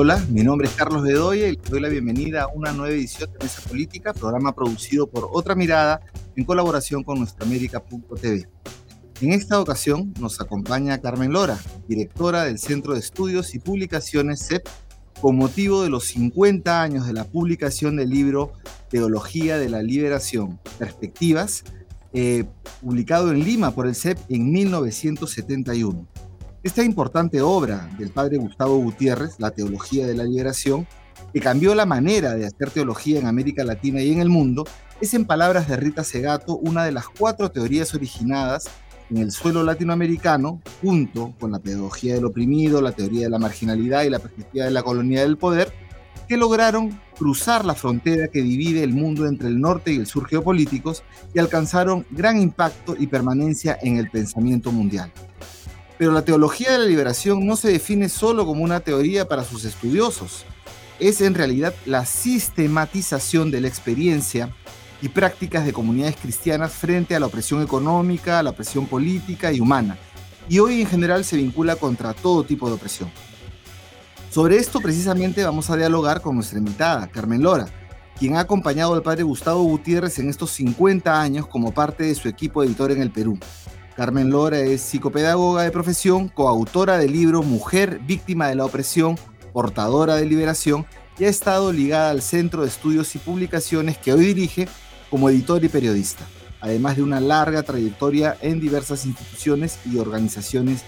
Hola, mi nombre es Carlos Bedoya y les doy la bienvenida a una nueva edición de Mesa Política, programa producido por Otra Mirada en colaboración con nuestraamérica.tv. En esta ocasión nos acompaña Carmen Lora, directora del Centro de Estudios y Publicaciones CEP, con motivo de los 50 años de la publicación del libro Teología de la Liberación, Perspectivas, eh, publicado en Lima por el CEP en 1971. Esta importante obra del padre Gustavo Gutiérrez, La Teología de la Liberación, que cambió la manera de hacer teología en América Latina y en el mundo, es en palabras de Rita Segato una de las cuatro teorías originadas en el suelo latinoamericano, junto con la pedagogía del oprimido, la teoría de la marginalidad y la perspectiva de la colonia del poder, que lograron cruzar la frontera que divide el mundo entre el norte y el sur geopolíticos y alcanzaron gran impacto y permanencia en el pensamiento mundial. Pero la teología de la liberación no se define solo como una teoría para sus estudiosos. Es en realidad la sistematización de la experiencia y prácticas de comunidades cristianas frente a la opresión económica, la opresión política y humana. Y hoy en general se vincula contra todo tipo de opresión. Sobre esto precisamente vamos a dialogar con nuestra invitada, Carmen Lora, quien ha acompañado al padre Gustavo Gutiérrez en estos 50 años como parte de su equipo editor en el Perú. Carmen Lora es psicopedagoga de profesión, coautora del libro Mujer víctima de la opresión, portadora de liberación y ha estado ligada al Centro de Estudios y Publicaciones que hoy dirige como editor y periodista, además de una larga trayectoria en diversas instituciones y organizaciones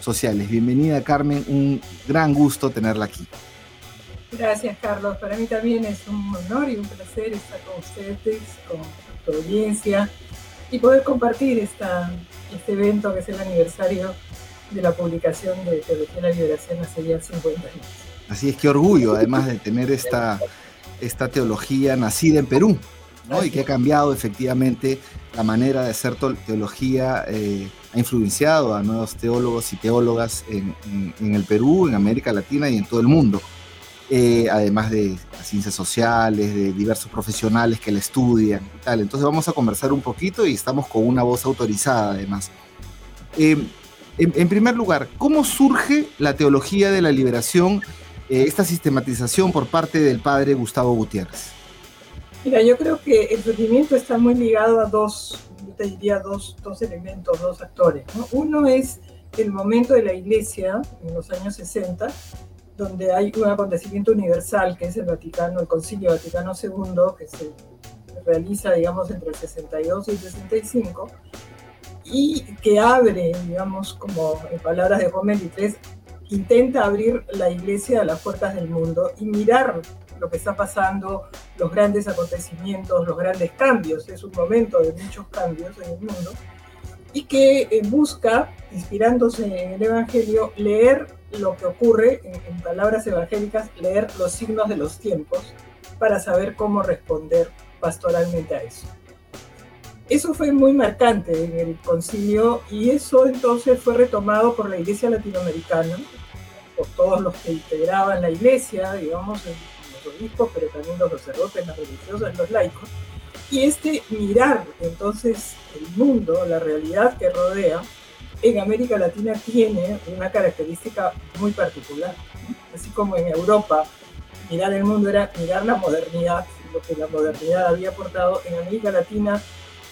sociales. Bienvenida Carmen, un gran gusto tenerla aquí. Gracias Carlos, para mí también es un honor y un placer estar con ustedes, con tu audiencia y poder compartir esta, este evento que es el aniversario de la publicación de Teología de la Liberación hace ya 50 años. Así es que orgullo, además de tener esta, esta teología nacida en Perú, ¿no? y que ha cambiado efectivamente la manera de hacer teología, eh, ha influenciado a nuevos teólogos y teólogas en, en, el Perú, en América Latina y en todo el mundo. Eh, además de ciencias sociales, de diversos profesionales que la estudian y tal. Entonces vamos a conversar un poquito y estamos con una voz autorizada además. Eh, en, primer lugar, ¿cómo surge la teología de la liberación, eh, esta sistematización por parte del padre Gustavo Gutiérrez? Mira, yo creo que el surgimiento está muy ligado a dos, te diría dos, dos elementos, dos actores. Uno es el momento de la iglesia en los años 60, donde hay un acontecimiento universal que es el Vaticano, el Concilio Vaticano II, que se realiza, digamos, entre el 62 y el 65, y que abre, digamos, como en palabras de Juan XXIII, intenta abrir la iglesia a las puertas del mundo y mirar lo que está pasando, los grandes acontecimientos, los grandes cambios. Es un momento de muchos cambios en el mundo y que eh, busca, inspirándose en el Evangelio, leer lo que ocurre, en, palabras evangélicas, leer los signos de los tiempos para saber cómo responder pastoralmente a eso. Eso fue muy marcante en el concilio y eso entonces fue retomado por la iglesia latinoamericana, por todos los que integraban la iglesia, digamos, los obispos, pero también los sacerdotes, las religiosas, los laicos. Y este mirar entonces el mundo, la realidad que rodea, en América Latina tiene una característica muy particular. Así como en Europa mirar el mundo era mirar la modernidad, lo que la modernidad había aportado, en América Latina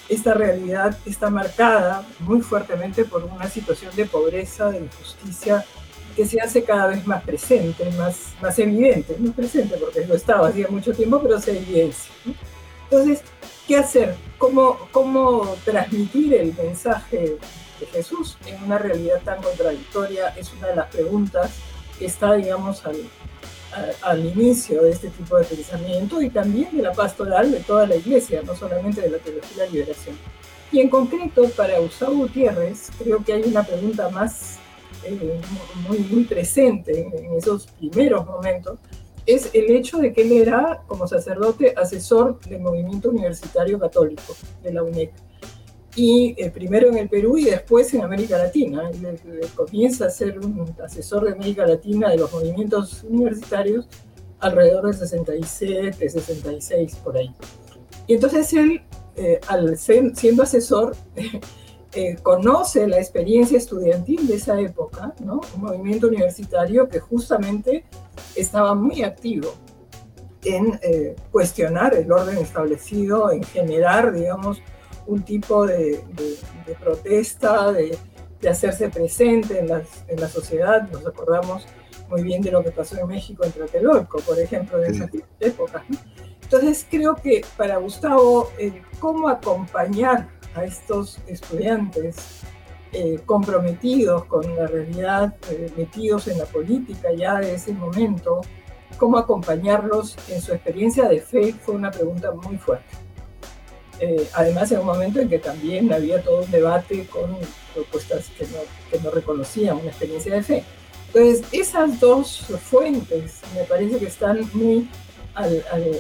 esta realidad está marcada muy fuertemente por una situación de pobreza, de injusticia, que se hace cada vez más presente, más, más evidente, no presente porque lo estaba hacía mucho tiempo, pero se evidencia. Entonces, ¿qué hacer? ¿Cómo, ¿Cómo transmitir el mensaje Jesús en una realidad tan contradictoria es una de las preguntas que está, digamos, al, al inicio de este tipo de pensamiento y también de la pastoral de toda la iglesia, no solamente de la teología de la liberación. Y en concreto, para Gustavo Gutiérrez, creo que hay una pregunta más eh, muy, muy presente en esos primeros momentos, es el hecho de que él era, como sacerdote, asesor del movimiento universitario católico de la UNED y eh, primero en el Perú y después en América Latina. comienza a ser un asesor de América Latina de los movimientos universitarios alrededor del 67, 66, por ahí. Y entonces él, eh, al siendo asesor, eh, conoce la experiencia estudiantil de esa época, ¿no? un movimiento universitario que justamente estaba muy activo en eh, cuestionar el orden establecido, en generar, digamos, un tipo de, protesta, de, hacerse presente en, en, la sociedad. Nos acordamos muy bien de lo que pasó en México en Tlatelolco, por ejemplo, de esas épocas. Entonces creo que para Gustavo, cómo acompañar a estos estudiantes eh, comprometidos con la realidad, eh, metidos en la política ya de ese momento, cómo acompañarlos en su experiencia de fe fue una pregunta muy fuerte. Eh, además, en un momento en que también había todo un debate con propuestas que no, que no reconocían una experiencia de fe. Entonces, esas dos fuentes me parece que están muy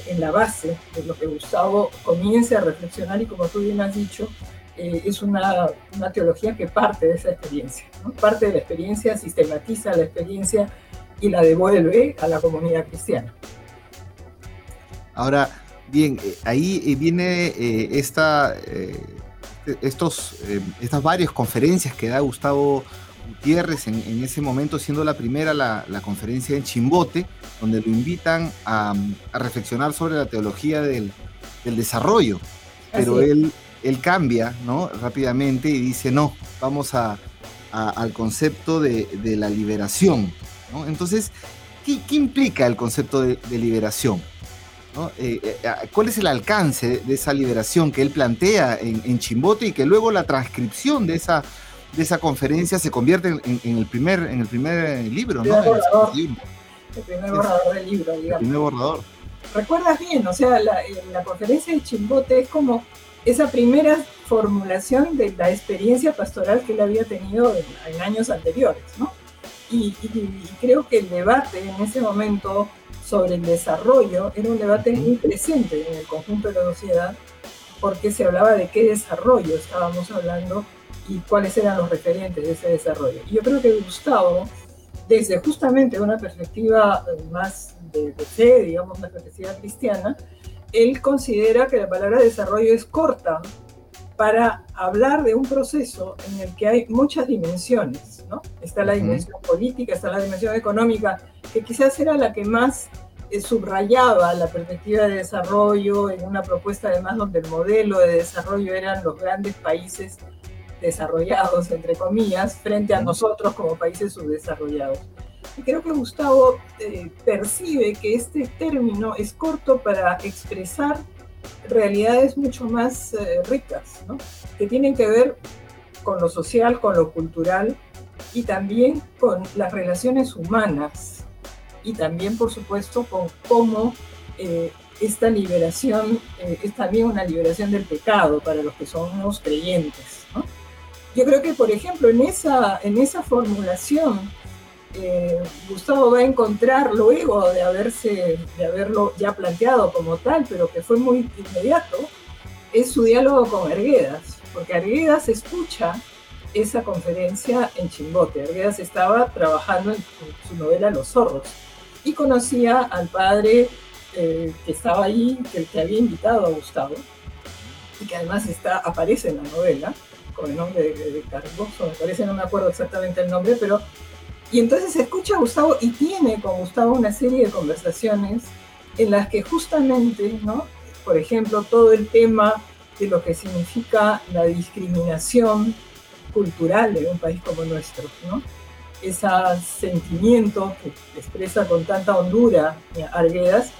en la base de lo que Gustavo comience a reflexionar y como tú bien has dicho, eh, es una, una, teología que parte de esa experiencia, parte de la experiencia, sistematiza la experiencia y la devuelve a la comunidad cristiana. Ahora, bien, eh, ahí eh, viene esta, estos, estas varias conferencias que da Gustavo Gutiérrez en, ese momento, siendo la primera la, conferencia en Chimbote, donde lo invitan a, reflexionar sobre la teología del, desarrollo. Pero él, él cambia ¿no? rápidamente y dice, no, vamos a, al concepto de, la liberación. Entonces, ¿qué, implica el concepto de, liberación? Eh, eh, ¿Cuál es el alcance de esa liberación que él plantea en, Chimbote y que luego la transcripción de esa, de esa conferencia se convierte en, el, primer, en el primer libro? ¿no? El, primer borrador del libro, digamos. El primer borrador. Recuerdas bien, o sea, la, la conferencia de Chimbote es como esa primera formulación de la experiencia pastoral que él había tenido en, años anteriores, ¿no? Y, creo que el debate en ese momento sobre el desarrollo era un debate muy presente en el conjunto de la sociedad, porque se hablaba de qué desarrollo estábamos hablando y cuáles eran los referentes de ese desarrollo. Y yo creo que Gustavo, desde justamente una perspectiva más de, de fe, digamos, una perspectiva cristiana, él considera que la palabra desarrollo es corta para hablar de un proceso en el que hay muchas dimensiones, ¿no? Está la dimensión política, está la dimensión económica, que quizás era la que más eh, subrayaba la perspectiva de desarrollo en una propuesta además donde el modelo de desarrollo eran los grandes países desarrollados, entre comillas, frente a nosotros como países subdesarrollados. Y creo que Gustavo eh, percibe que este término es corto para expresar realidades mucho más eh, ricas, ¿no? que tienen que ver con lo social, con lo cultural y también con las relaciones humanas y también, por supuesto, con cómo eh, esta liberación es también una liberación del pecado para los que somos creyentes. ¿no? Yo creo que, por ejemplo, en esa, en esa formulación eh, Gustavo va a encontrar luego de, haberse, de haberlo ya planteado como tal, pero que fue muy inmediato, es su diálogo con Arguedas, porque Arguedas escucha esa conferencia en Chimbote. Arguedas estaba trabajando en su novela Los zorros y conocía al padre eh, que estaba ahí, que, que, había invitado a Gustavo, y que además está, aparece en la novela, con el nombre de, de Carboso, me parece, no me acuerdo exactamente el nombre, pero y entonces escucha a Gustavo y tiene con Gustavo una serie de conversaciones en las que justamente, ¿no? por ejemplo, todo el tema de lo que significa la discriminación cultural de un país como nuestro, ¿no? Ese sentimiento que expresa con tanta hondura Arguedas,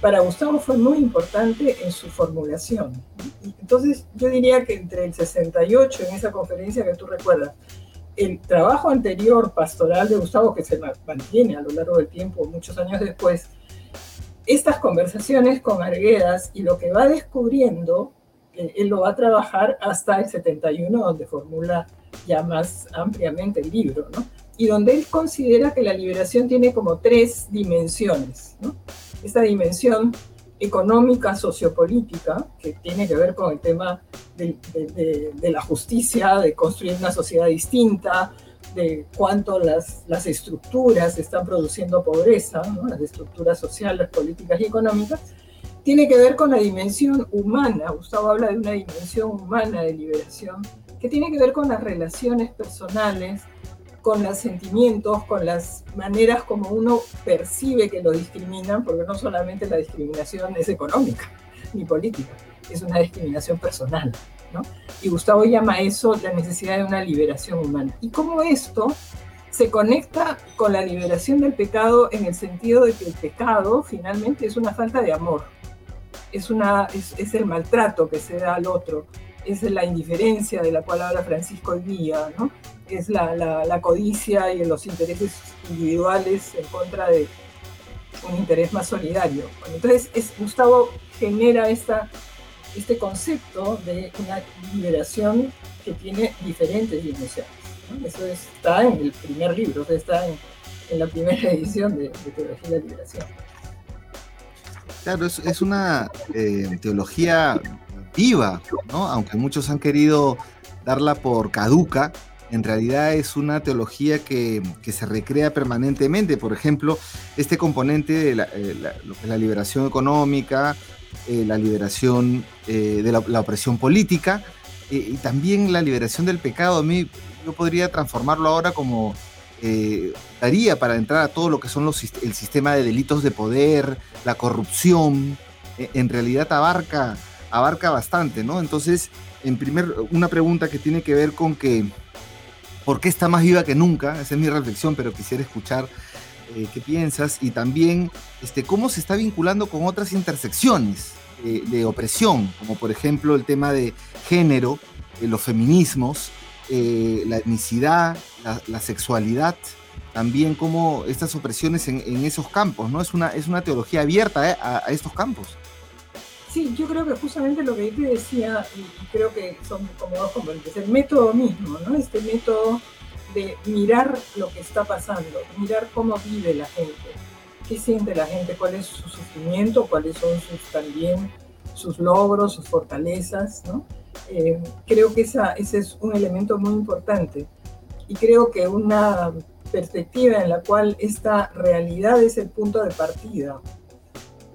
para Gustavo fue muy importante en su formulación. Entonces yo diría que entre el 68, en esa conferencia que tú recuerdas, el trabajo anterior pastoral de Gustavo, que se mantiene a lo largo del tiempo, muchos años después, estas conversaciones con Arguedas y lo que va descubriendo, eh, él lo va a trabajar hasta el 71, donde formula ya más ampliamente el libro, ¿no? Y donde él considera que la liberación tiene como tres dimensiones, ¿no? Esta dimensión económica, sociopolítica, que tiene que ver con el tema de, la justicia, de construir una sociedad distinta, de cuánto las, las estructuras están produciendo pobreza, las estructuras sociales, políticas y económicas, tiene que ver con la dimensión humana. Gustavo habla de una dimensión humana de liberación que tiene que ver con las relaciones personales, con los sentimientos, con las maneras como uno percibe que lo discriminan, porque no solamente la discriminación es económica ni política, es una discriminación personal. ¿no? Y Gustavo llama eso la necesidad de una liberación humana. Y cómo esto se conecta con la liberación del pecado en el sentido de que el pecado finalmente es una falta de amor, es, una, es, el maltrato que se da al otro, es la indiferencia de la cual habla Francisco hoy día, ¿no? es la, la, codicia y los intereses individuales en contra de un interés más solidario. entonces es, Gustavo genera esta, este concepto de una liberación que tiene diferentes dimensiones. Eso está en el primer libro, está en, la primera edición de, Teología de la Liberación. Claro, es, una eh, teología aunque muchos han querido darla por caduca, en realidad es una teología que, se recrea permanentemente. Por ejemplo, este componente de la, eh, liberación económica, eh, la liberación de la, opresión política y también la liberación del pecado. A mí yo podría transformarlo ahora como eh, daría para entrar a todo lo que son los, el sistema de delitos de poder, la corrupción, en realidad abarca, abarca bastante, ¿no? Entonces, en primer, una pregunta que tiene que ver con que, ¿por qué está más viva que nunca? Esa es mi reflexión, pero quisiera escuchar eh, qué piensas y también este, cómo se está vinculando con otras intersecciones de opresión, como por ejemplo el tema de género, los feminismos, eh, la etnicidad, la, sexualidad, también como estas opresiones en, esos campos, ¿no? Es una, es una teología abierta ¿eh? a, estos campos. Sí, yo creo que justamente lo que te decía, y, creo que son como dos componentes, el método mismo, ¿no? Este método de mirar lo que está pasando, mirar cómo vive la gente, qué siente la gente, cuál es su sufrimiento, cuáles son sus también sus logros, sus fortalezas, ¿no? Eh, creo que esa, ese es un elemento muy importante y creo que una perspectiva en la cual esta realidad es el punto de partida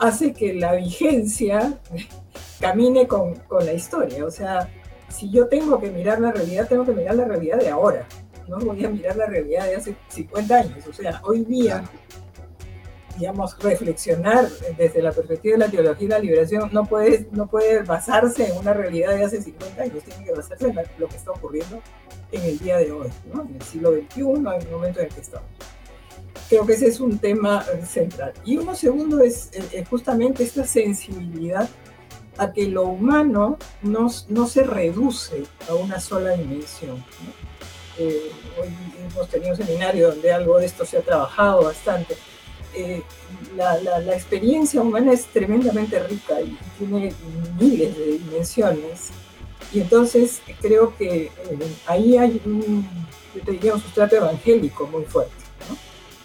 hace que la vigencia camine con, con, la historia. O sea, si yo tengo que mirar la realidad, tengo que mirar la realidad de ahora. No voy a mirar la realidad de hace 50 años. O sea, hoy día digamos, reflexionar desde la perspectiva de la teología y la liberación no puede, no puede basarse en una realidad de hace 50 años, tiene que basarse en lo que está ocurriendo en el día de hoy, ¿no? en el siglo XXI, en el momento en el que estamos. Creo que ese es un tema central. Y uno segundo es, eh, justamente esta sensibilidad a que lo humano no, no se reduce a una sola dimensión. Eh, hoy hemos tenido un seminario donde algo de esto se ha trabajado bastante eh, la, experiencia humana es tremendamente rica y tiene miles de dimensiones. Y entonces creo que eh, ahí hay yo diría, un sustrato evangélico muy fuerte.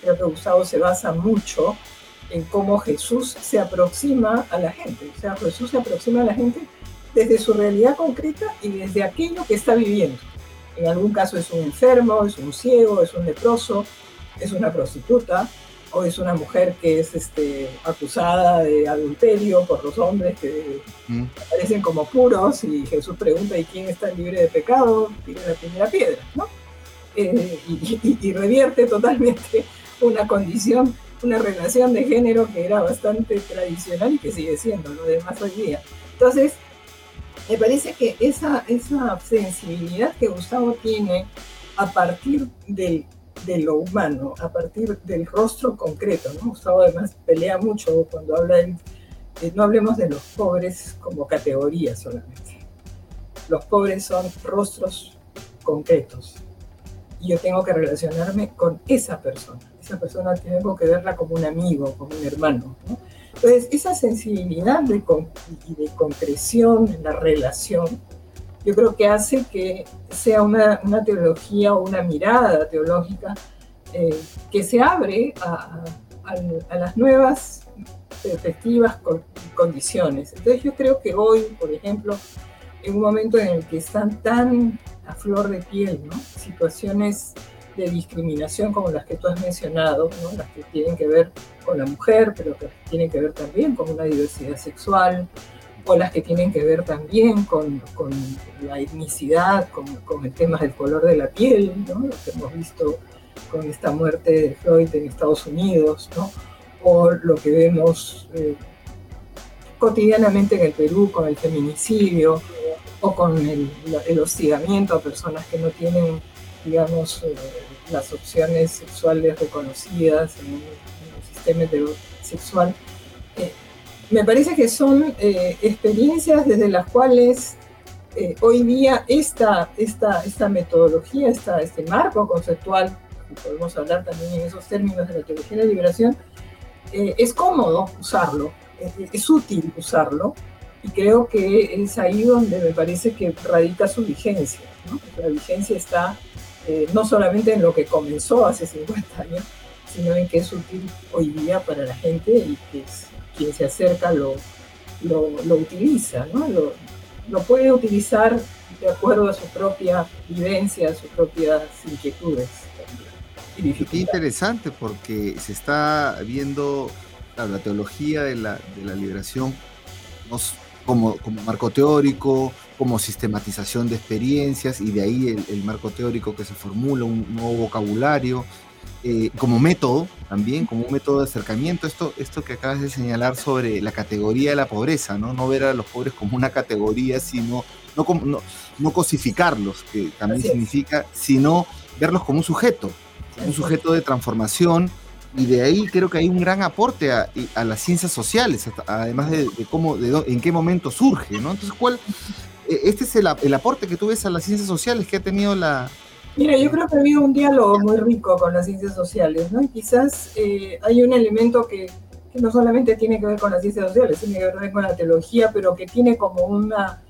Creo que Gustavo se basa mucho en cómo Jesús se aproxima a la gente. O sea, Jesús se aproxima a la gente desde su realidad concreta y desde aquello que está viviendo. En algún caso es un enfermo, es un ciego, es un leproso, es una prostituta, o es una mujer que es este, acusada de adulterio por los hombres que mm. aparecen como puros y Jesús pregunta ¿y quién está libre de pecado? Tiene la primera piedra, ¿no? Eh, y, revierte totalmente una condición, una relación de género que era bastante tradicional y que sigue siendo lo demás hoy día. Entonces, me parece que esa, esa sensibilidad que Gustavo tiene a partir del de lo humano, a partir del rostro concreto. ¿no? Gustavo además pelea mucho cuando habla de, no hablemos de los pobres como categoría solamente. Los pobres son rostros concretos y yo tengo que relacionarme con esa persona. Esa persona tengo que verla como un amigo, como un hermano. Entonces, esa sensibilidad de, de concreción en la relación yo creo que hace que sea una, teología o una mirada teológica eh, que se abre a, las nuevas perspectivas y condiciones. Entonces yo creo que hoy, por ejemplo, en un momento en el que están tan a flor de piel, situaciones de discriminación como las que tú has mencionado, las que tienen que ver con la mujer, pero que tienen que ver también con una diversidad sexual, o las que tienen que ver también con, la etnicidad, con, el tema del color de la piel, ¿no? lo que hemos visto con esta muerte de Floyd en Estados Unidos, ¿no? o lo que vemos eh, cotidianamente en el Perú con el feminicidio o con el, hostigamiento a personas que no tienen, digamos, eh, las opciones sexuales reconocidas en, el sistema heterosexual. Eh, me parece que son experiencias desde las cuales hoy día esta, esta, esta metodología, esta, este marco conceptual, y podemos hablar también en esos términos de la teología de la liberación, eh, es cómodo usarlo, es, útil usarlo, y creo que es ahí donde me parece que radica su vigencia. La vigencia está eh, no solamente en lo que comenzó hace 50 años, sino en que es útil hoy día para la gente y que quien se acerca lo, lo, utiliza, ¿no? Lo, lo, puede utilizar de acuerdo a su propia vivencia, a sus propias inquietudes. Qué interesante porque se está viendo la teología de la, liberación como, como, marco teórico, como sistematización de experiencias y de ahí el, marco teórico que se formula, un nuevo vocabulario, eh, como método también, como un método de acercamiento. Esto, esto que acabas de señalar sobre la categoría de la pobreza, no, no ver a los pobres como una categoría, sino no, no, no cosificarlos, que también significa, sino verlos como un sujeto un sujeto de transformación, y de ahí creo que hay un gran aporte a, las ciencias sociales, además de, cómo, de, en qué momento surge, ¿no? Entonces, ¿cuál, e, este es el, aporte que tú ves a las ciencias sociales que ha tenido la... Mira, yo creo que ha habido un diálogo muy rico con las ciencias sociales, ¿no? Y quizás eh, hay un elemento que, que, no solamente tiene que ver con las ciencias sociales, tiene que ver con la teología, pero que tiene como una,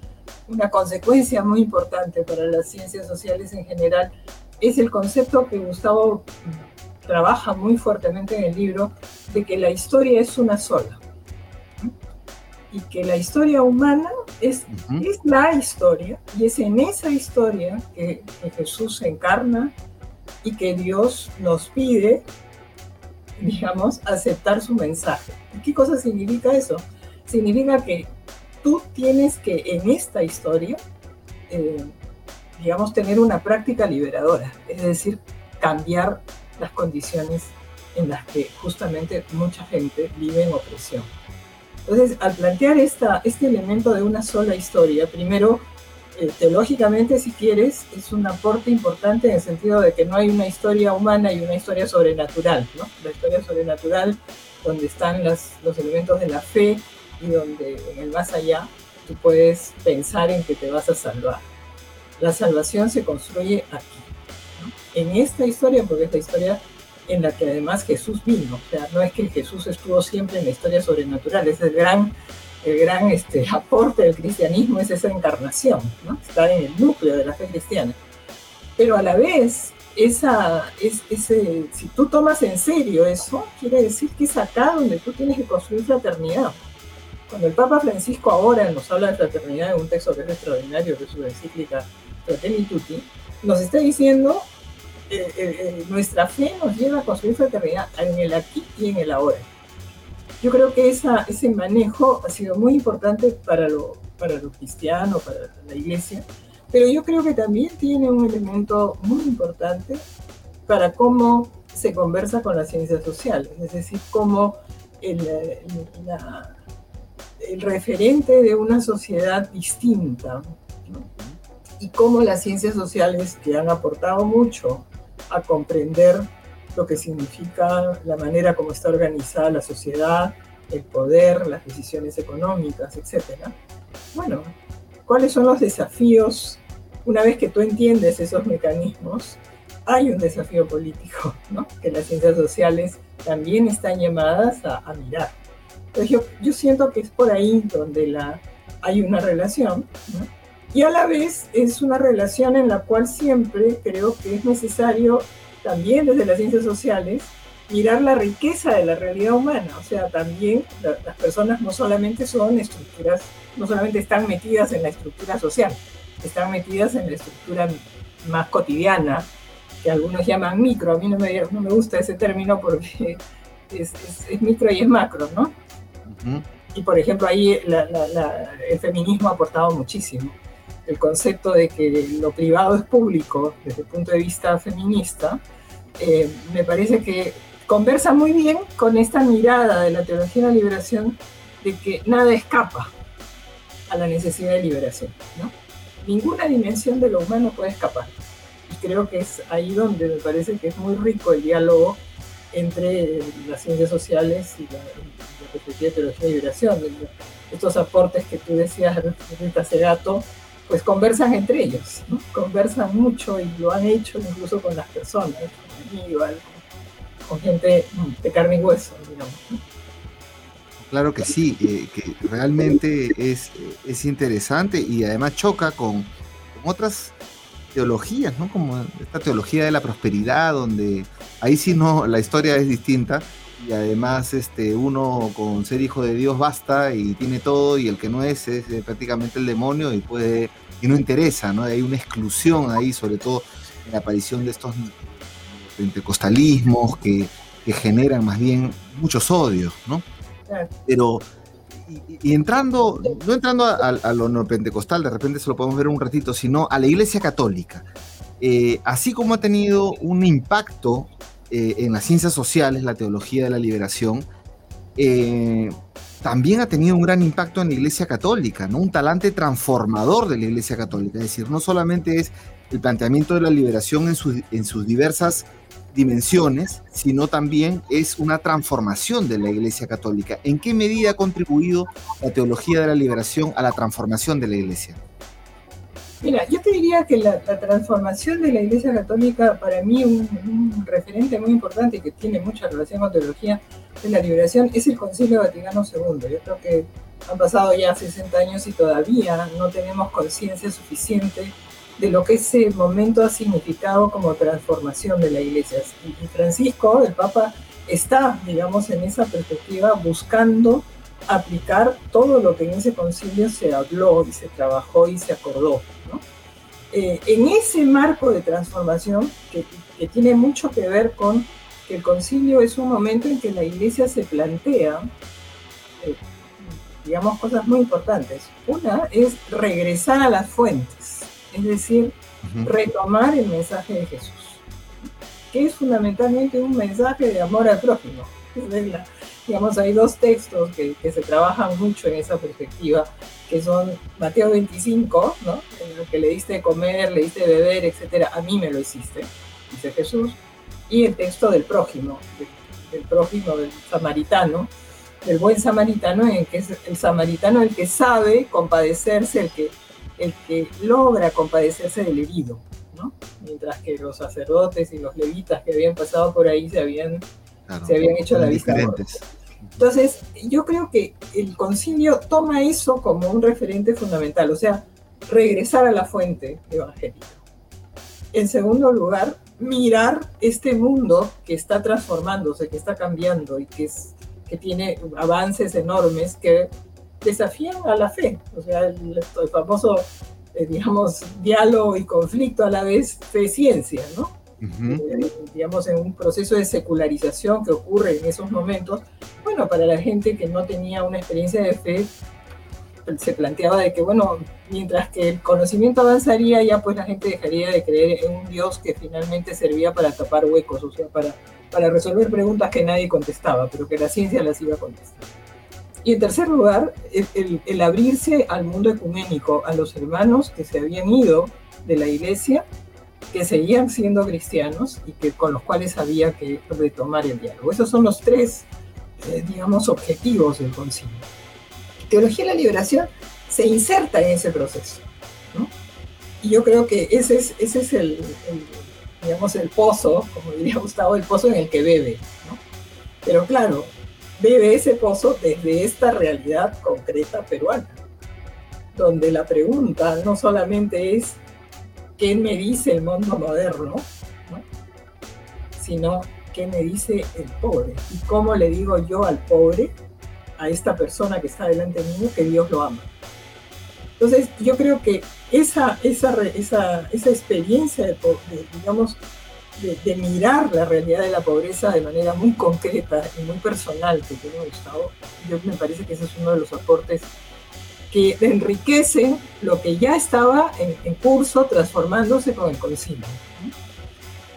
una consecuencia muy importante para las ciencias sociales en general, es el concepto que Gustavo trabaja muy fuertemente en el libro de que la historia es una sola. Y que la historia humana es, es la historia, y es en esa historia que, Jesús se encarna y que Dios nos pide, digamos, aceptar su mensaje. qué cosa significa eso? Significa que tú tienes que en esta historia eh, digamos, tener una práctica liberadora, es decir, cambiar las condiciones en las que justamente mucha gente vive en opresión. Entonces, al plantear esta, este elemento de una sola historia, primero, eh, teológicamente, si quieres, es un aporte importante en el sentido de que no hay una historia humana y una historia sobrenatural, ¿no? La historia sobrenatural, donde están las, los elementos de la fe y donde en el más allá tú puedes pensar en que te vas a salvar. La salvación se construye aquí, en esta historia, porque es la historia en la que además Jesús vino. O sea, no es que Jesús estuvo siempre en la historia sobrenatural, es el gran, el gran este, aporte del cristianismo, es esa encarnación, ¿no? está en el núcleo de la fe cristiana. Pero a la vez, esa, es, ese, si tú tomas en serio eso, quiere decir que es acá donde tú tienes que construir fraternidad. Cuando el Papa Francisco ahora nos habla de fraternidad en un texto que es extraordinario, que es su encíclica Fratelli Tutti, nos está diciendo eh, eh, eh, nuestra fe nos lleva a construir fraternidad en el aquí y en el ahora. Yo creo que esa, ese manejo ha sido muy importante para lo, para lo cristiano, para la iglesia, pero yo creo que también tiene un elemento muy importante para cómo se conversa con las ciencias sociales, es decir, cómo el, el referente de una sociedad distinta, y cómo las ciencias sociales, que han aportado mucho a comprender lo que significa la manera como está organizada la sociedad, el poder, las decisiones económicas, etc. Bueno, ¿cuáles son los desafíos? Una vez que tú entiendes esos mecanismos, hay un desafío político, ¿no? que las ciencias sociales también están llamadas a, mirar. Entonces yo, yo, siento que es por ahí donde la, hay una relación, ¿no? Y a la vez es una relación en la cual siempre creo que es necesario, también desde las ciencias sociales, mirar la riqueza de la realidad humana. O sea, también las personas no solamente son estructuras, no solamente están metidas en la estructura social, están metidas en la estructura más cotidiana, que algunos llaman micro. A mí no me, no me gusta ese término porque es, micro y es macro, ¿no? Y por ejemplo, ahí el feminismo ha aportado muchísimo el concepto de que lo privado es público desde el punto de vista feminista, eh, me parece que conversa muy bien con esta mirada de la teología de la liberación de que nada escapa a la necesidad de liberación. ¿no? Ninguna dimensión de lo humano puede escapar. Y creo que es ahí donde me parece que es muy rico el diálogo entre las ciencias sociales y la, perspectiva de teología de liberación. Estos aportes que tú decías, Rita Segato, pues conversan entre ellos, conversan mucho y lo han hecho incluso con las personas, con con gente de carne y hueso, digamos. Claro que sí, eh, que realmente es, es, interesante y además choca con, otras teologías, ¿no? Como esta teología de la prosperidad, donde ahí sí no, la historia es distinta y además este, uno con ser hijo de Dios basta y tiene todo y el que no es es eh, prácticamente el demonio y puede y no interesa, ¿no? Hay una exclusión ahí, sobre todo en la aparición de estos pentecostalismos que, que generan más bien muchos odios, ¿no? Pero, y, entrando, no entrando a, lo no pentecostal, de repente se lo podemos ver un ratito, sino a la Iglesia Católica. Eh, así como ha tenido un impacto eh, en las ciencias sociales, la teología de la liberación, eh, también ha tenido un gran impacto en la Iglesia Católica, ¿no? un talante transformador de la Iglesia Católica. Es decir, no solamente es el planteamiento de la liberación en, en sus diversas dimensiones, sino también es una transformación de la Iglesia Católica. ¿En qué medida ha contribuido la teología de la liberación a la transformación de la Iglesia? Mira, yo te diría que la, transformación de la Iglesia Católica, para mí un, referente muy importante que tiene mucha relación con teología de la liberación, es el Concilio Vaticano II. Yo creo que han pasado ya 60 años y todavía no tenemos conciencia suficiente de lo que ese momento ha significado como transformación de la iglesia. Y Francisco, el Papa, está, digamos, en esa perspectiva buscando aplicar todo lo que en ese concilio se habló y se trabajó y se acordó. Eh, en ese marco de transformación, que, tiene mucho que ver con que el concilio es un momento en que la iglesia se plantea, eh, digamos, cosas muy importantes. Una es regresar a las fuentes es decir, retomar el mensaje de Jesús, que es fundamentalmente un mensaje de amor al prójimo. digamos, hay dos textos que, se trabajan mucho en esa perspectiva, que son Mateo 25, ¿no? en el que le diste comer, le diste de beber, etcétera, a mí me lo hiciste, dice Jesús, y el texto del prójimo, del, prójimo, del samaritano, del buen samaritano, en que es el samaritano el que sabe compadecerse, el que el que logra compadecerse del herido, ¿no? mientras que los sacerdotes y los levitas que habían pasado por ahí se habían, se habían hecho la vista. Entonces, yo creo que el concilio toma eso como un referente fundamental, o sea, regresar a la fuente evangélica. En segundo lugar, mirar este mundo que está transformándose, que está cambiando y que, es, que tiene avances enormes que desafían a la fe, o sea, el, famoso, eh, digamos, diálogo y conflicto a la vez fe-ciencia, ¿no? Eh, digamos, en un proceso de secularización que ocurre en esos momentos, bueno, para la gente que no tenía una experiencia de fe, se planteaba de que, bueno, mientras que el conocimiento avanzaría, ya pues la gente dejaría de creer en un Dios que finalmente servía para tapar huecos, o sea, para, para resolver preguntas que nadie contestaba, pero que la ciencia las iba a contestar. Y en tercer lugar, el, abrirse al mundo ecuménico, a los hermanos que se habían ido de la iglesia, que seguían siendo cristianos y que, con los cuales había que retomar el diálogo. Esos son los tres, eh, digamos, objetivos del concilio. Teología de la liberación se inserta en ese proceso. Y yo creo que ese es, ese es el, digamos, el pozo, como diría Gustavo, el pozo en el que bebe. Pero claro, bebe ese pozo desde esta realidad concreta peruana, donde la pregunta no solamente es qué me dice el mundo moderno, sino qué me dice el pobre y cómo le digo yo al pobre, a esta persona que está delante mío, que Dios lo ama. Entonces, yo creo que esa, esa, esa, esa experiencia de, digamos, de, mirar la realidad de la pobreza de manera muy concreta y muy personal que tiene Gustavo, yo me parece que ese es uno de los aportes que enriquecen lo que ya estaba en, curso transformándose con el concilio.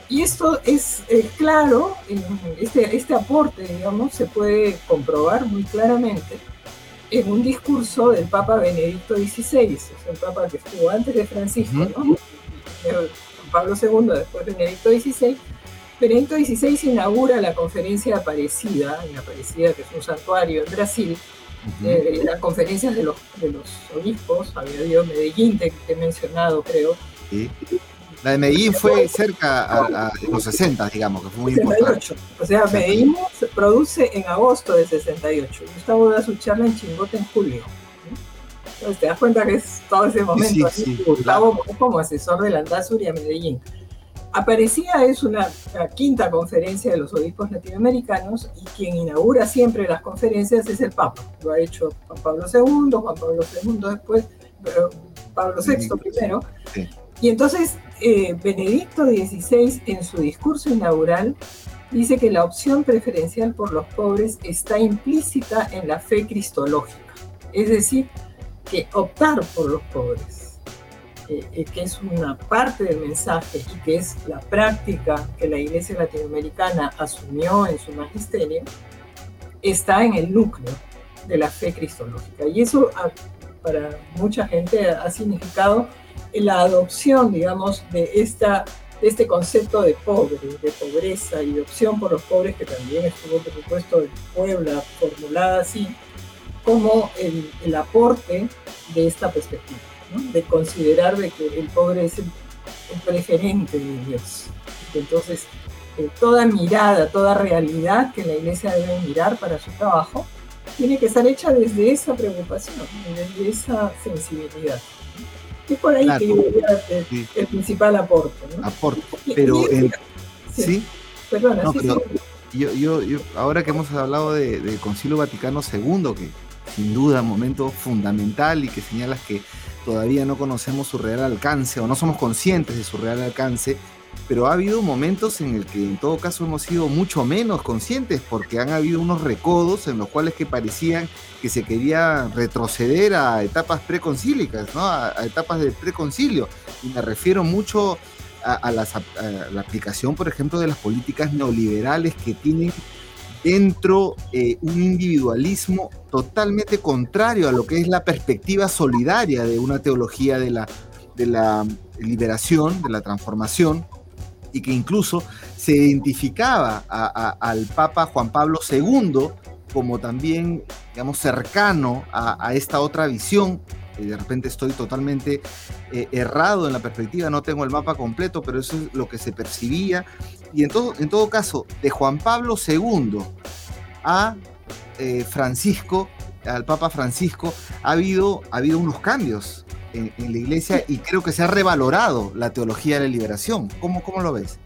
y esto es claro, este, este aporte, digamos, se puede comprobar muy claramente en un discurso del Papa Benedicto XVI, es el Papa que estuvo antes de Francisco, ¿no? Pablo II, después Benedicto XVI. Benedicto XVI inaugura la conferencia de Aparecida, en Aparecida, que es un santuario en Brasil, eh, las conferencias de los, de los obispos, había habido Medellín, te, he mencionado, creo. Sí. La de Medellín fue cerca a, los 60, digamos, que fue muy 68. importante. O sea, Medellín se produce en agosto de 68. Gustavo da su charla en Chimbote en julio. Entonces te das cuenta que es todo ese momento. Sí, Gustavo como asesor de la y a Medellín. Aparecía es una quinta conferencia de los obispos latinoamericanos y quien inaugura siempre las conferencias es el Papa. Lo ha hecho Juan Pablo II, Juan Pablo II después, Pablo VI primero. Y entonces eh, Benedicto XVI en su discurso inaugural dice que la opción preferencial por los pobres está implícita en la fe cristológica. Es decir, que optar por los pobres que es una parte del mensaje y que es la práctica que la Iglesia Latinoamericana asumió en su magisterio, está en el núcleo de la fe cristológica. Y eso para mucha gente ha significado la adopción, digamos, de, esta, este concepto de pobre, de pobreza y de opción por los pobres, que también estuvo, por supuesto, en Puebla formulada así, como el aporte de esta perspectiva de considerar de que el pobre es el, preferente de Dios. Entonces, eh, toda mirada, toda realidad que la iglesia debe mirar para su trabajo, tiene que estar hecha desde esa preocupación, desde esa sensibilidad. Es por ahí que yo diría el, principal aporte. Aporte, pero... sí, Perdona, Yo, yo, yo, ahora que hemos hablado del Concilio Vaticano II, que sin duda un momento fundamental y que señalas que todavía no conocemos su real alcance o no somos conscientes de su real alcance, pero ha habido momentos en el que en todo caso hemos sido mucho menos conscientes porque han habido unos recodos en los cuales que parecían que se quería retroceder a etapas preconcílicas, ¿no? a, etapas del preconcilio. Y me refiero mucho a, a la aplicación, por ejemplo, de las políticas neoliberales que tienen dentro eh, un individualismo totalmente contrario a lo que es la perspectiva solidaria de una teología de la, de la liberación, de la transformación, y que incluso se identificaba al Papa Juan Pablo II como también, digamos, cercano a, esta otra visión. De repente estoy totalmente eh, errado en la perspectiva, no tengo el mapa completo, pero eso es lo que se percibía y en todo, en todo caso, de Juan Pablo II a eh, Francisco, al Papa Francisco, ha habido, ha habido unos cambios en, la iglesia y creo que se ha revalorado la teología de la liberación. ¿Cómo, cómo lo ves?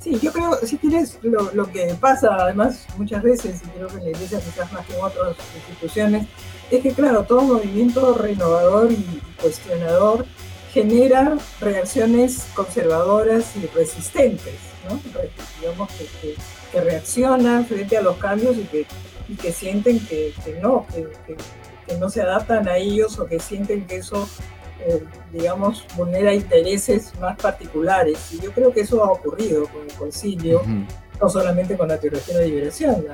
Sí, yo creo, si tienes lo, lo, que pasa además muchas veces, y creo que en la iglesia quizás más que en otras instituciones, es que claro, todo movimiento renovador y cuestionador genera reacciones conservadoras y resistentes digamos que, reaccionan frente a los cambios y que, que sienten que, no, que, no se adaptan a ellos o que sienten que eso, eh, digamos, vulnera intereses más particulares. Y yo creo que eso ha ocurrido con el concilio, no solamente con la teología de la liberación,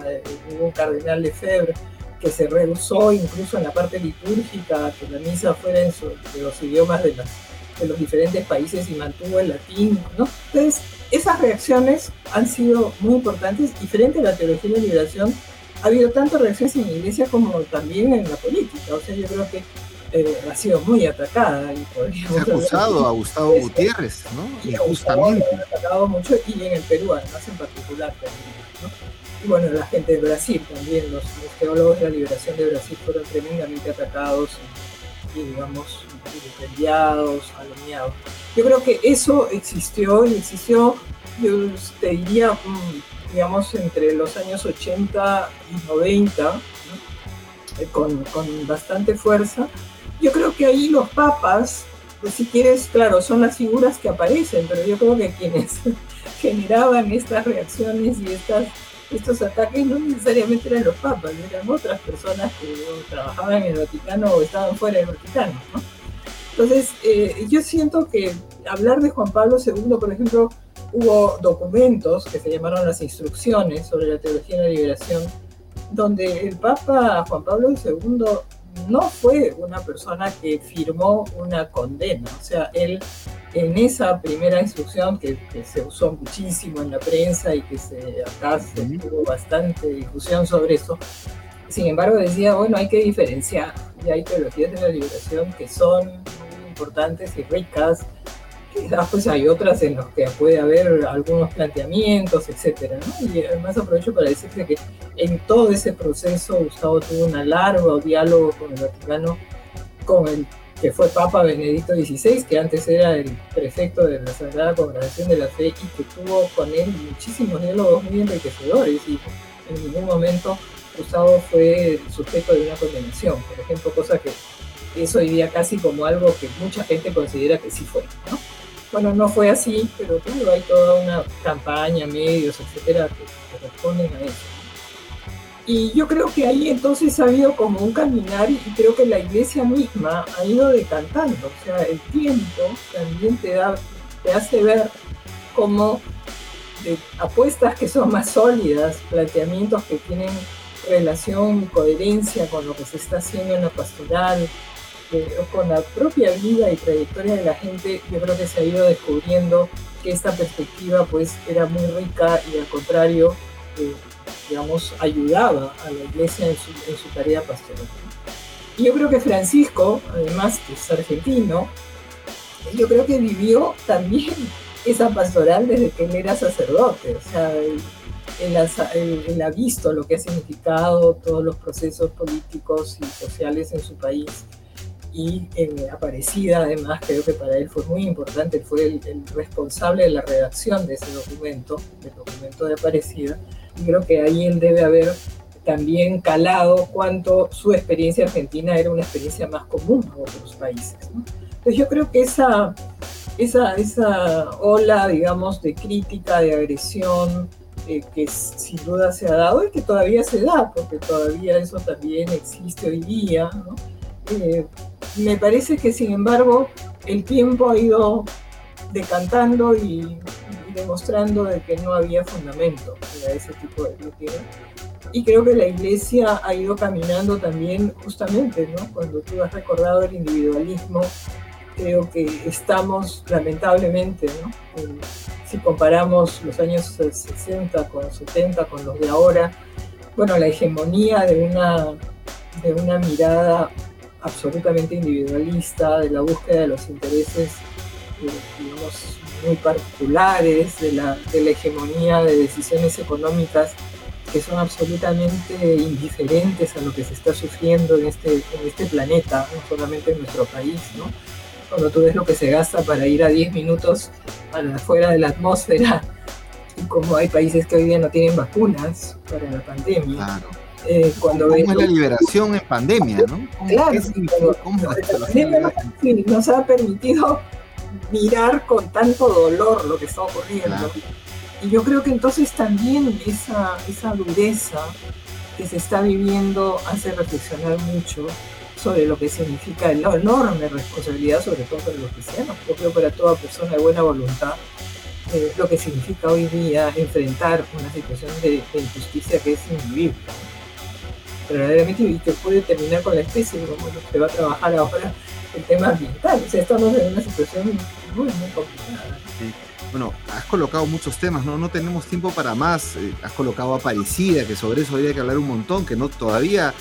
hubo un cardenal Lefebvre que se rehusó incluso en la parte litúrgica que la misa fuera en de los idiomas de, de los diferentes países y mantuvo el latín, ¿no? Entonces, esas reacciones han sido muy importantes y frente a la teología de la liberación ha habido tanto reacciones en la iglesia como también en la política. O sea, yo creo que eh, ha sido muy atacada. Y Se ha acusado a Gustavo Gutiérrez, ¿no? Y Injustamente. Ha atacado mucho y en el Perú, además en particular también. ¿no? Y bueno, la gente de Brasil también, los, teólogos de la liberación de Brasil fueron tremendamente atacados y, digamos, vilipendiados, aloneados. Yo creo que eso existió y existió, yo te diría, mm, digamos, entre los años 80 y 90, eh, con, con, bastante fuerza. Yo creo que ahí los papas, pues si quieres, claro, son las figuras que aparecen, pero yo creo que quienes generaban estas reacciones y estas, estos ataques no necesariamente eran los papas, eran otras personas que trabajaban en el Vaticano o estaban fuera del Vaticano. ¿no? Entonces, eh, yo siento que hablar de Juan Pablo II, por ejemplo, hubo documentos que se llamaron las instrucciones sobre la teología de la liberación, donde el Papa Juan Pablo II no fue una persona que firmó una condena, o sea, él en esa primera instrucción que, se usó muchísimo en la prensa y que se, acá se tuvo bastante difusión sobre eso, sin embargo decía, bueno, hay que diferenciar, y hay teologías de la liberación que son muy importantes y ricas, pues hay otras en las que puede haber algunos planteamientos, etcétera, Y además aprovecho para decirte que en todo ese proceso Gustavo tuvo un largo diálogo con el Vaticano, con el que fue Papa Benedicto XVI, que antes era el prefecto de la Sagrada Congregación de la Fe y que tuvo con él muchísimos diálogos muy enriquecedores y en ningún momento Gustavo fue sujeto de una condenación, por ejemplo, cosa que es hoy día casi como algo que mucha gente considera que sí fue, ¿no? Bueno, no fue así, pero claro, hay toda una campaña, medios, etcétera, que, responden a eso. Y yo creo que ahí entonces ha habido como un caminar y creo que la iglesia misma ha ido decantando. O sea, el tiempo también te, da, te hace ver cómo apuestas que son más sólidas, planteamientos que tienen relación coherencia con lo que se está haciendo en la pastoral, con la propia vida y trayectoria de la gente, yo creo que se ha ido descubriendo que esta perspectiva pues era muy rica y al contrario, eh, digamos, ayudaba a la iglesia en su, tarea pastoral. Y yo creo que Francisco, además que es argentino, yo creo que vivió también esa pastoral desde que él era sacerdote, o sea, él ha visto lo que ha significado todos los procesos políticos y sociales en su país y eh, Aparecida, además, creo que para él fue muy importante, fue el, responsable de la redacción de ese documento, del documento de Aparecida, y creo que ahí él debe haber también calado cuánto su experiencia argentina era una experiencia más común a otros países. Entonces yo creo que esa, esa, esa ola, digamos, de crítica, de agresión, eh, que sin duda se ha dado y que todavía se da, porque todavía eso también existe hoy día, ¿no? Eh, me parece que sin embargo el tiempo ha ido decantando y, demostrando de que no había fundamento para ese tipo de crítica. Y creo que la iglesia ha ido caminando también justamente, ¿no? Cuando tú has recordado el individualismo, creo que estamos lamentablemente, ¿no? si comparamos los años 60 con 70 con los de ahora, bueno, la hegemonía de una, de una mirada absolutamente individualista, de la búsqueda de los intereses, eh, digamos, muy particulares, de la, de la hegemonía de decisiones económicas que son absolutamente indiferentes a lo que se está sufriendo en este, en este planeta, no solamente en nuestro país, ¿no? Cuando tú ves lo que se gasta para ir a 10 minutos afuera de la atmósfera, y como hay países que hoy día no tienen vacunas para la pandemia. Claro eh, cuando ¿Cómo es la liberación en pandemia, no? Claro, nos ha permitido mirar con tanto dolor lo que está ocurriendo. Y yo creo que entonces también esa, esa dureza que se está viviendo hace reflexionar mucho sobre lo que significa la enorme responsabilidad, sobre todo para los cristianos, yo creo para toda persona de buena voluntad, eh, lo que significa hoy día enfrentar una situación de, de injusticia que es invivible verdaderamente y que puede terminar con la especie, como lo que va a trabajar ahora el tema ambiental. O sea, estamos en una situación muy, muy complicada. Bueno, has colocado muchos temas, ¿no? No tenemos tiempo para más. Eh, has colocado Aparecida, que sobre eso habría que hablar un montón, que no todavía,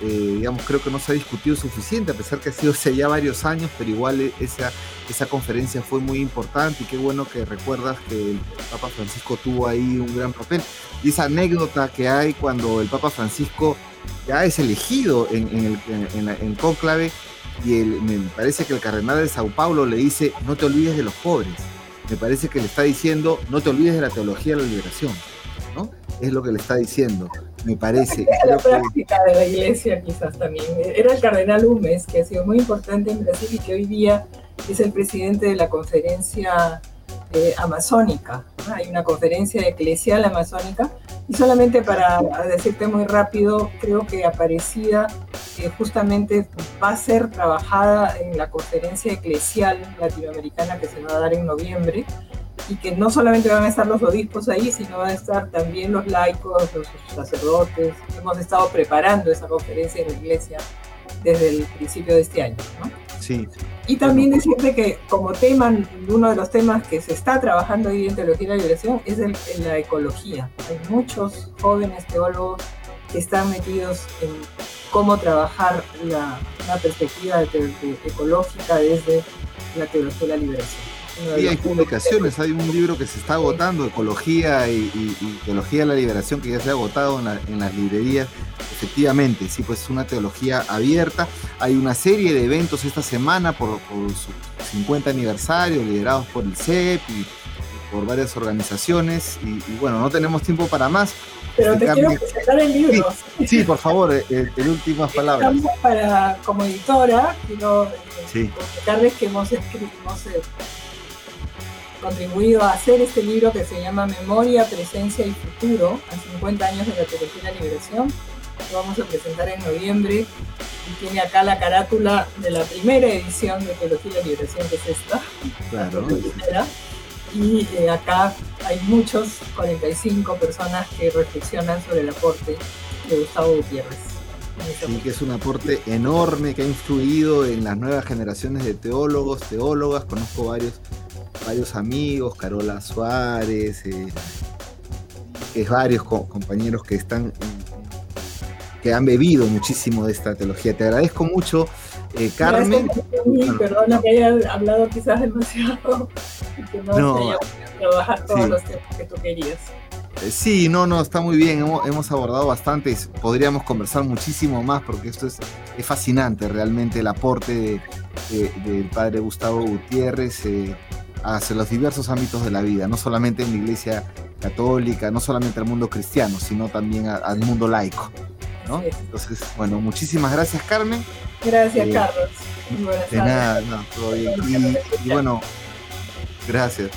eh, digamos, creo que no se ha discutido suficiente, a pesar que ha sido hace ya varios años, pero igual e, esa, esa conferencia fue muy importante y qué bueno que recuerdas que el Papa Francisco tuvo ahí un gran papel. Y esa anécdota que hay cuando el Papa Francisco ya es elegido en, en, en, conclave y el, me parece que el cardenal de Sao Paulo le dice, no te olvides de los pobres. Me parece que le está diciendo, no te olvides de la teología de la liberación. Es lo que le está diciendo, me parece. la práctica de la iglesia quizás también. Era el cardenal Humes, que ha sido muy importante en Brasil y que hoy día es el presidente de la conferencia eh, amazónica. Hay una conferencia eclesial amazónica. Y solamente para decirte muy rápido, creo que Aparecida eh, justamente va a ser trabajada en la conferencia eclesial latinoamericana que se va a dar en noviembre y que no solamente van a estar los obispos ahí, sino van a estar también los laicos, los sacerdotes. Hemos estado preparando esa conferencia en la iglesia desde el principio de este año. ¿no? Sí. Y también decirte que como tema, uno de los temas que se está trabajando ahí en Teología y la Liberación es el, en la ecología. Hay muchos jóvenes teólogos que están metidos en cómo trabajar la, una perspectiva ecológica desde la teología de la liberación. Sí, hay publicaciones, hay un libro que se está agotando, Ecología y, Teología de la Liberación, que ya se ha agotado en, las librerías. Efectivamente, sí, pues es una teología abierta. Hay una serie de eventos esta semana por, su 50 aniversario, liderados por el CEP y, por varias organizaciones. Y, bueno, no tenemos tiempo para más. Pero te quiero presentar el libro. Sí, por favor, el, eh, el últimas palabras. Para, como editora, quiero eh, comentarles que hemos escrito, eh, contribuido a hacer este libro que se llama Memoria, Presencia y Futuro, a 50 años de la Teología de la Liberación. Lo vamos a presentar en noviembre y tiene acá la carátula de la primera edición de Teología de la Liberación, que es esta. Claro. Y eh, acá hay muchos, 45 personas que reflexionan sobre el aporte de Gustavo Gutiérrez. Sí, que es un aporte enorme que ha influido en las nuevas generaciones de teólogos, teólogas. Conozco varios varios amigos, Carola Suárez, eh, es varios compañeros que están que han bebido muchísimo de esta teología. Te agradezco mucho, eh, Carmen. perdona que haya hablado quizás demasiado y que no, no haya trabajar todos los temas que tú querías. Eh, sí, no, no, está muy bien. Hemos, abordado bastante. Podríamos conversar muchísimo más porque esto es, es fascinante realmente el aporte del padre Gustavo Gutiérrez. Eh, hacia los diversos ámbitos de la vida, no solamente en la iglesia católica, no solamente al mundo cristiano, sino también al mundo laico. ¿no? Entonces, bueno, muchísimas gracias Carmen. Gracias eh, Carlos. de nada, no, todo bien. Y, bueno, gracias.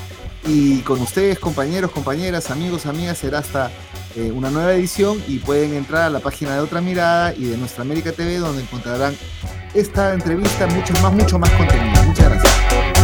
Y con ustedes, compañeros, compañeras, amigos, amigas, será hasta eh, una nueva edición y pueden entrar a la página de Otra Mirada y de Nuestra América TV donde encontrarán esta entrevista, mucho más, mucho más contenido. Muchas gracias.